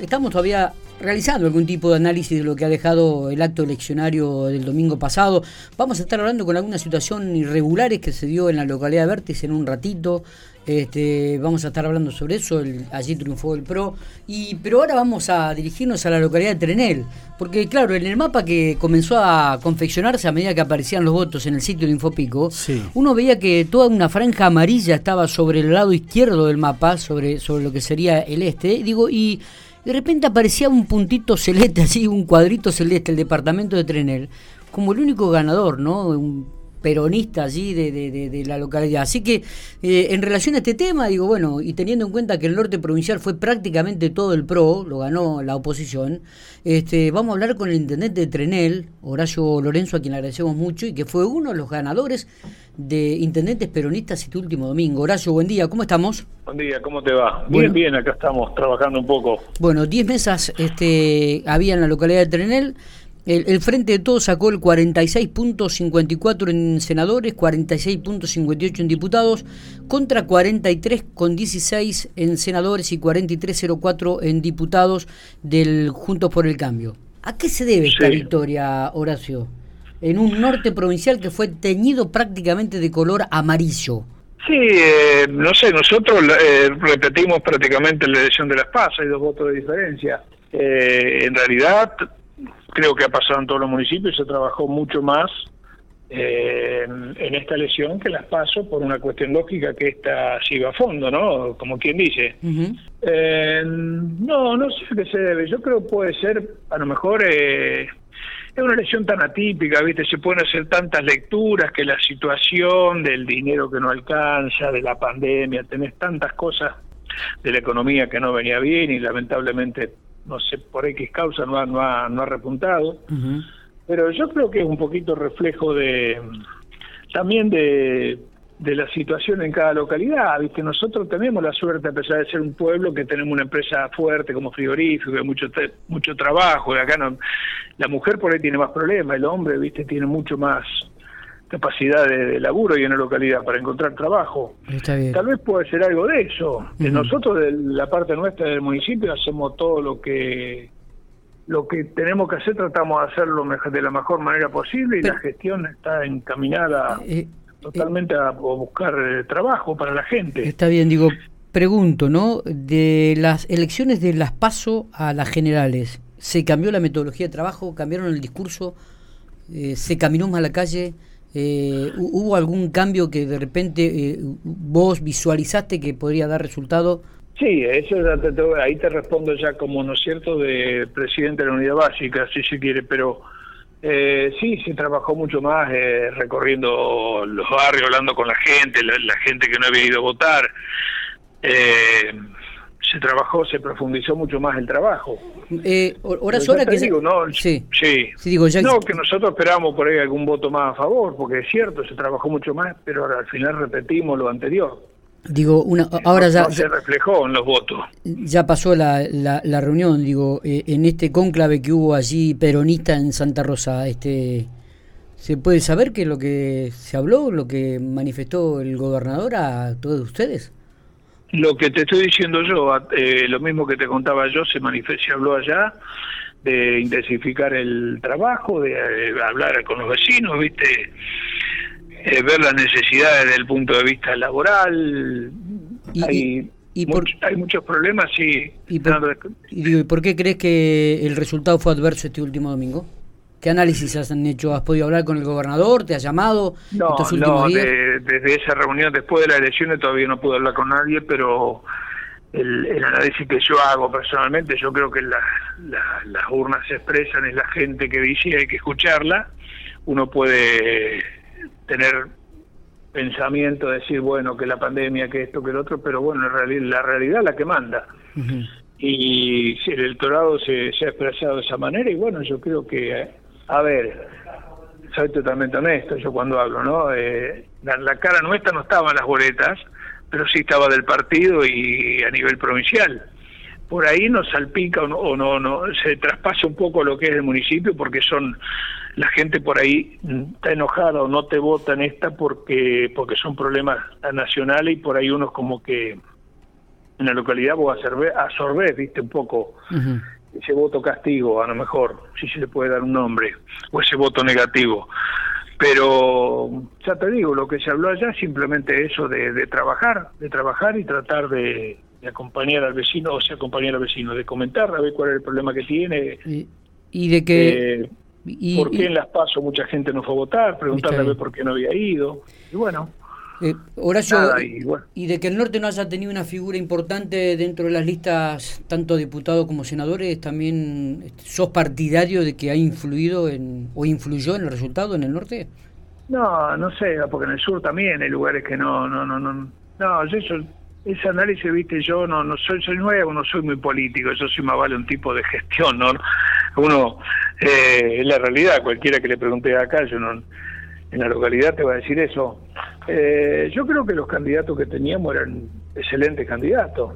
estamos todavía realizando algún tipo de análisis de lo que ha dejado el acto eleccionario del domingo pasado. Vamos a estar hablando con algunas situaciones irregulares que se dio en la localidad de Vértiz en un ratito. Este, vamos a estar hablando sobre eso, allí triunfó el PRO. Y, pero ahora vamos a dirigirnos a la localidad de Trenel, porque claro, en el mapa que comenzó a confeccionarse a medida que aparecían los votos en el sitio de Infopico, uno veía que toda una franja amarilla estaba sobre el lado izquierdo del mapa, sobre, sobre lo que sería el este. Digo, y de repente aparecía un puntito celeste, así, un cuadrito celeste, el departamento de Trenel, como el único ganador, ¿no? Un, peronista allí de, de, de, la localidad. Así que eh, en relación a este tema, digo, bueno, y teniendo en cuenta que el norte provincial fue prácticamente todo el PRO, lo ganó la oposición, este, vamos a hablar con el intendente de Trenel, Horacio Lorenzo, a quien le agradecemos mucho, y que fue uno de los ganadores de intendentes peronistas este último domingo. Horacio, buen día, ¿cómo estamos? Buen día, ¿cómo te va? Bien, bien, acá estamos trabajando un poco. Bueno, 10 mesas este, había en la localidad de Trenel. El, Frente de Todos sacó el 46.54 en senadores, 46.58 en diputados, contra 43.16 en senadores y 43.04 en diputados del Juntos por el Cambio. ¿A qué se debe esta victoria, Horacio? En un norte provincial que fue teñido prácticamente de color amarillo. Sí, eh, no sé, nosotros eh, repetimos prácticamente la elección de las PAS, hay dos votos de diferencia. Eh, en realidad creo que ha pasado en todos los municipios, se trabajó mucho más eh, en esta elección que las paso por una cuestión lógica que esta sí va a fondo, ¿no? Como quien dice. eh, no, no sé a qué se debe. Yo creo que puede ser, a lo mejor, eh, es una elección tan atípica, ¿viste? Se pueden hacer tantas lecturas que la situación del dinero que no alcanza, de la pandemia, tenés tantas cosas de la economía que no venía bien y lamentablemente no sé por X causa no ha, no ha, no ha repuntado, pero yo creo que es un poquito reflejo de también de, de la situación en cada localidad, ¿viste? Nosotros tenemos la suerte, a pesar de ser un pueblo, que tenemos una empresa fuerte como frigorífico, hay mucho, mucho trabajo, y acá no, la mujer por ahí tiene más problemas, el hombre, ¿viste? Tiene mucho más capacidad de, laburo y en la localidad para encontrar trabajo. Tal vez puede ser algo de eso. Nosotros, de la parte nuestra del municipio, hacemos todo lo que lo que tenemos que hacer, tratamos de hacerlo de la mejor manera posible y la gestión está encaminada eh, eh, totalmente a buscar eh, trabajo para la gente. Está bien, digo, pregunto, ¿no? De las elecciones de las PASO a las generales, ¿se cambió la metodología de trabajo? ¿Cambiaron el discurso? ¿Se caminó más a la calle? Eh, ¿Hubo algún cambio que de repente eh, vos visualizaste que podría dar resultado? Sí, eso ahí te respondo ya como, ¿no es cierto?, de presidente de la unidad básica, si se quiere, pero eh, sí, se trabajó mucho más eh, recorriendo los barrios, hablando con la gente, la, la gente que no había ido a votar. Eh, se trabajó, se profundizó mucho más el trabajo. Eh, horas que digo, no, sí, sí. digo, ya no, que nosotros esperamos por ahí algún voto más a favor, porque es cierto, se trabajó mucho más, pero al final repetimos lo anterior. Digo, una, ahora ya se reflejó en los votos. Ya pasó la, la, reunión, digo, eh, en este cónclave que hubo allí peronista en Santa Rosa, este, ¿se puede saber qué es lo que se habló, lo que manifestó el gobernador a todos ustedes? Lo que te estoy diciendo yo, eh, lo mismo que te contaba yo, se se habló allá de intensificar el trabajo, de eh, hablar con los vecinos, viste, eh, ver las necesidades desde el punto de vista laboral. ¿Y, hay, hay muchos problemas, sí. ¿Y ¿Y por qué crees que el resultado fue adverso este último domingo? ¿Qué análisis has hecho? ¿Has podido hablar con el gobernador? ¿Te ha llamado no, estos últimos días? desde esa reunión, después de las elecciones, todavía no pude hablar con nadie, pero el, análisis que yo hago personalmente, yo creo que las urnas se expresan, es la gente que dice y hay que escucharla. Uno puede tener pensamiento, decir, bueno, que la pandemia, que esto, que el otro, pero bueno, la realidad es la que manda. Y el electorado se, se, ha expresado de esa manera y bueno, yo creo que a ver, soy totalmente honesto yo cuando hablo, ¿no? Eh, la, cara nuestra no estaba en las boletas, pero sí estaba del partido y a nivel provincial. Por ahí nos salpica o no, no, se traspasa un poco lo que es el municipio porque son la gente por ahí está enojada o no te vota en esta porque porque son problemas nacionales y por ahí unos como que en la localidad vos absorbés, viste, un poco ese voto castigo, a lo mejor, si se le puede dar un nombre, o ese voto negativo. Pero ya te digo, lo que se habló allá es simplemente eso de, trabajar, de trabajar y tratar de, acompañar al vecino, o sea, acompañar al vecino, de comentar, a ver cuál es el problema que tiene. Y, de que... Eh, ¿Por qué en Las Paso mucha gente no fue a votar? Preguntarle a ver por qué no había ido. Y bueno, eh, Horacio, y, de que el norte no haya tenido una figura importante dentro de las listas, tanto diputados como senadores, ¿también este, sos partidario de que ha influido en, o influyó en el resultado en el norte? No, no sé, porque en el sur también hay lugares que no, no, no, no, no, eso, ese análisis, viste, yo no, no soy, soy nuevo, no soy muy político, yo soy más vale un tipo de gestión, ¿no? Uno, eh, la realidad, cualquiera que le pregunte acá, yo no en la localidad te va a decir eso. Eh, yo creo que los candidatos que teníamos eran excelentes candidatos.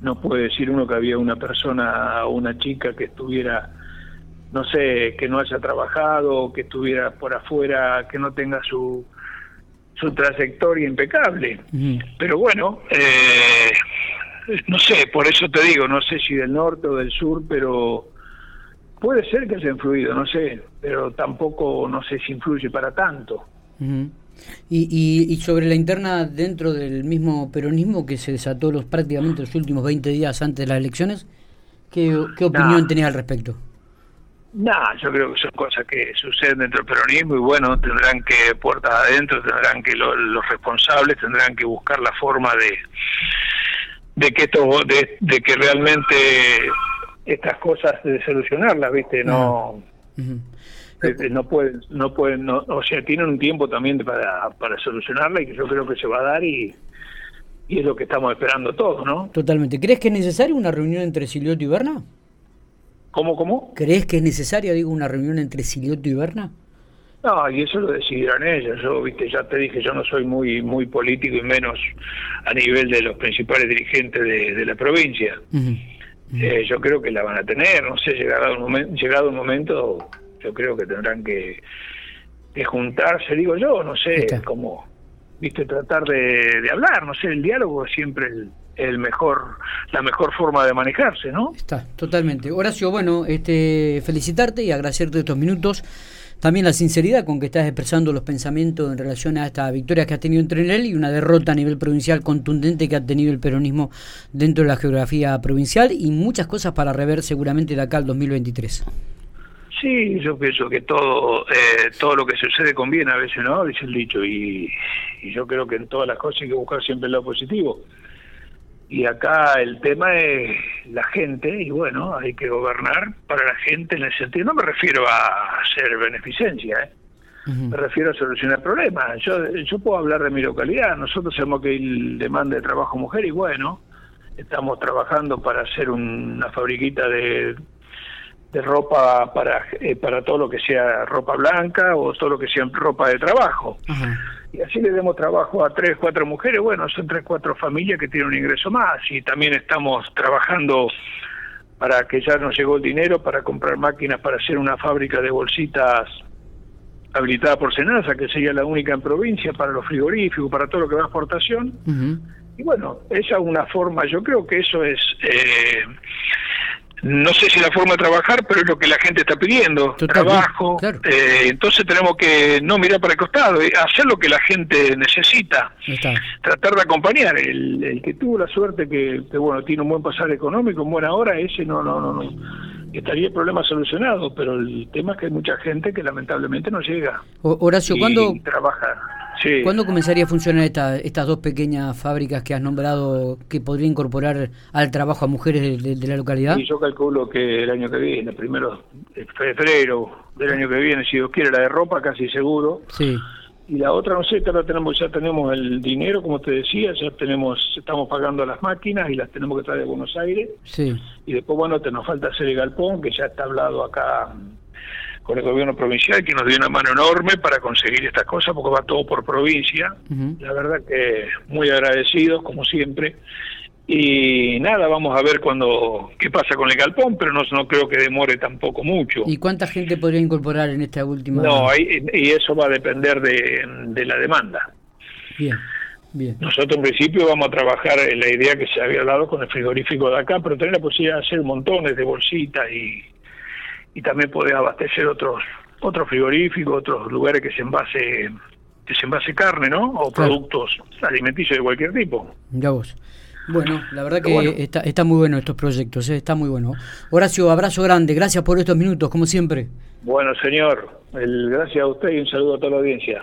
No puede decir uno que había una persona o una chica que estuviera, no sé, que no haya trabajado, que estuviera por afuera, que no tenga su, su trayectoria impecable. Pero bueno, eh, no sé, por eso te digo, no sé si del norte o del sur, pero Puede ser que haya influido, no sé, pero tampoco no sé si influye para tanto. y, y, sobre la interna dentro del mismo peronismo que se desató los prácticamente los últimos 20 días antes de las elecciones, ¿qué, opinión tenés al respecto? No, yo creo que son cosas que suceden dentro del peronismo y bueno, tendrán que, puertas adentro, tendrán que los responsables tendrán que buscar la forma de de que esto de, de que realmente estas cosas de solucionarlas, ¿viste? No eh, no pueden no pueden o sea, tienen un tiempo también para para solucionarla y que yo creo que se va a dar y y es lo que estamos esperando todos, ¿no? Totalmente. ¿Crees que es necesaria una reunión entre Silioto y Berna? ¿Cómo, cómo? ¿Crees que es necesaria, digo, una reunión entre Silioto y Berna? No, y eso lo decidirán ellos. Yo, viste, ya te dije, yo no soy muy muy político y menos a nivel de los principales dirigentes de, la provincia. Eh, yo creo que la van a tener, no sé, llegado un momento, llegado un momento yo creo que tendrán que, juntarse, digo yo, no sé, como, viste, tratar de, hablar, no sé, el diálogo es siempre el, mejor, la mejor forma de manejarse, ¿no? Está, totalmente. Horacio, bueno, este, felicitarte y agradecerte estos minutos. También la sinceridad con que estás expresando los pensamientos en relación a esta victoria que ha tenido entre él y una derrota a nivel provincial contundente que ha tenido el peronismo dentro de la geografía provincial y muchas cosas para rever seguramente de acá al 2023. Sí, yo pienso que todo eh, todo lo que sucede conviene a veces, ¿no? Dice el dicho. Y, y yo creo que en todas las cosas hay que buscar siempre el lado positivo y acá el tema es la gente y bueno, hay que gobernar para la gente en el sentido, no me refiero a hacer beneficencia, ¿eh? me refiero a solucionar problemas. Yo, yo puedo hablar de mi localidad, nosotros sabemos que hay demanda de trabajo mujer y bueno, estamos trabajando para hacer una fabriquita de, de ropa para, eh, para todo lo que sea ropa blanca o todo lo que sea ropa de trabajo y así le demos trabajo a tres, cuatro mujeres, bueno, son tres, cuatro familias que tienen un ingreso más. Y también estamos trabajando para que ya nos llegó el dinero para comprar máquinas para hacer una fábrica de bolsitas habilitada por Senasa, que sería la única en provincia para los frigoríficos, para todo lo que va a exportación. Y bueno, esa es una forma, yo creo que eso es eh, no sé si la forma de trabajar, pero es lo que la gente está pidiendo, trabajo. Eh, entonces tenemos que no mirar para el costado, eh, hacer lo que la gente necesita, tratar de acompañar. El, que tuvo la suerte que, bueno tiene un buen pasar económico, en buena hora, ese no, no, no, no estaría el problema solucionado, pero el tema es que hay mucha gente que lamentablemente no llega. Horacio, ¿cuándo trabaja? ¿Cuándo comenzaría a funcionar esta, estas dos pequeñas fábricas que has nombrado que podría incorporar al trabajo a mujeres de, la localidad? Yo calculo que el año que viene, primero febrero del año que viene, si Dios quiere, la de ropa casi seguro. Sí. Y la otra, no sé, ahora tenemos, ya tenemos el dinero, como te decía, ya tenemos, estamos pagando las máquinas y las tenemos que traer de Buenos Aires. Sí. Y después, bueno, te nos falta hacer el galpón, que ya está hablado acá con el gobierno provincial que nos dio una mano enorme para conseguir estas cosas porque va todo por provincia. La verdad que muy agradecidos como siempre. Y nada, vamos a ver cuando qué pasa con el galpón, pero no, no creo que demore tampoco mucho. ¿Y cuánta gente podría incorporar en esta última? No, y eso va a depender de, de la demanda. Bien. Nosotros en principio vamos a trabajar en la idea que se había hablado con el frigorífico de acá, pero tener la posibilidad de hacer montones de bolsitas y, y también poder abastecer otros otros frigoríficos, otros lugares que se envase que se envase carne, ¿no? O productos alimenticios de cualquier tipo. Ya vos. Bueno, la verdad que Está, está muy bueno estos proyectos, ¿eh? está muy bueno. Horacio, abrazo grande, gracias por estos minutos, como siempre. Bueno, señor, el, gracias a usted y un saludo a toda la audiencia.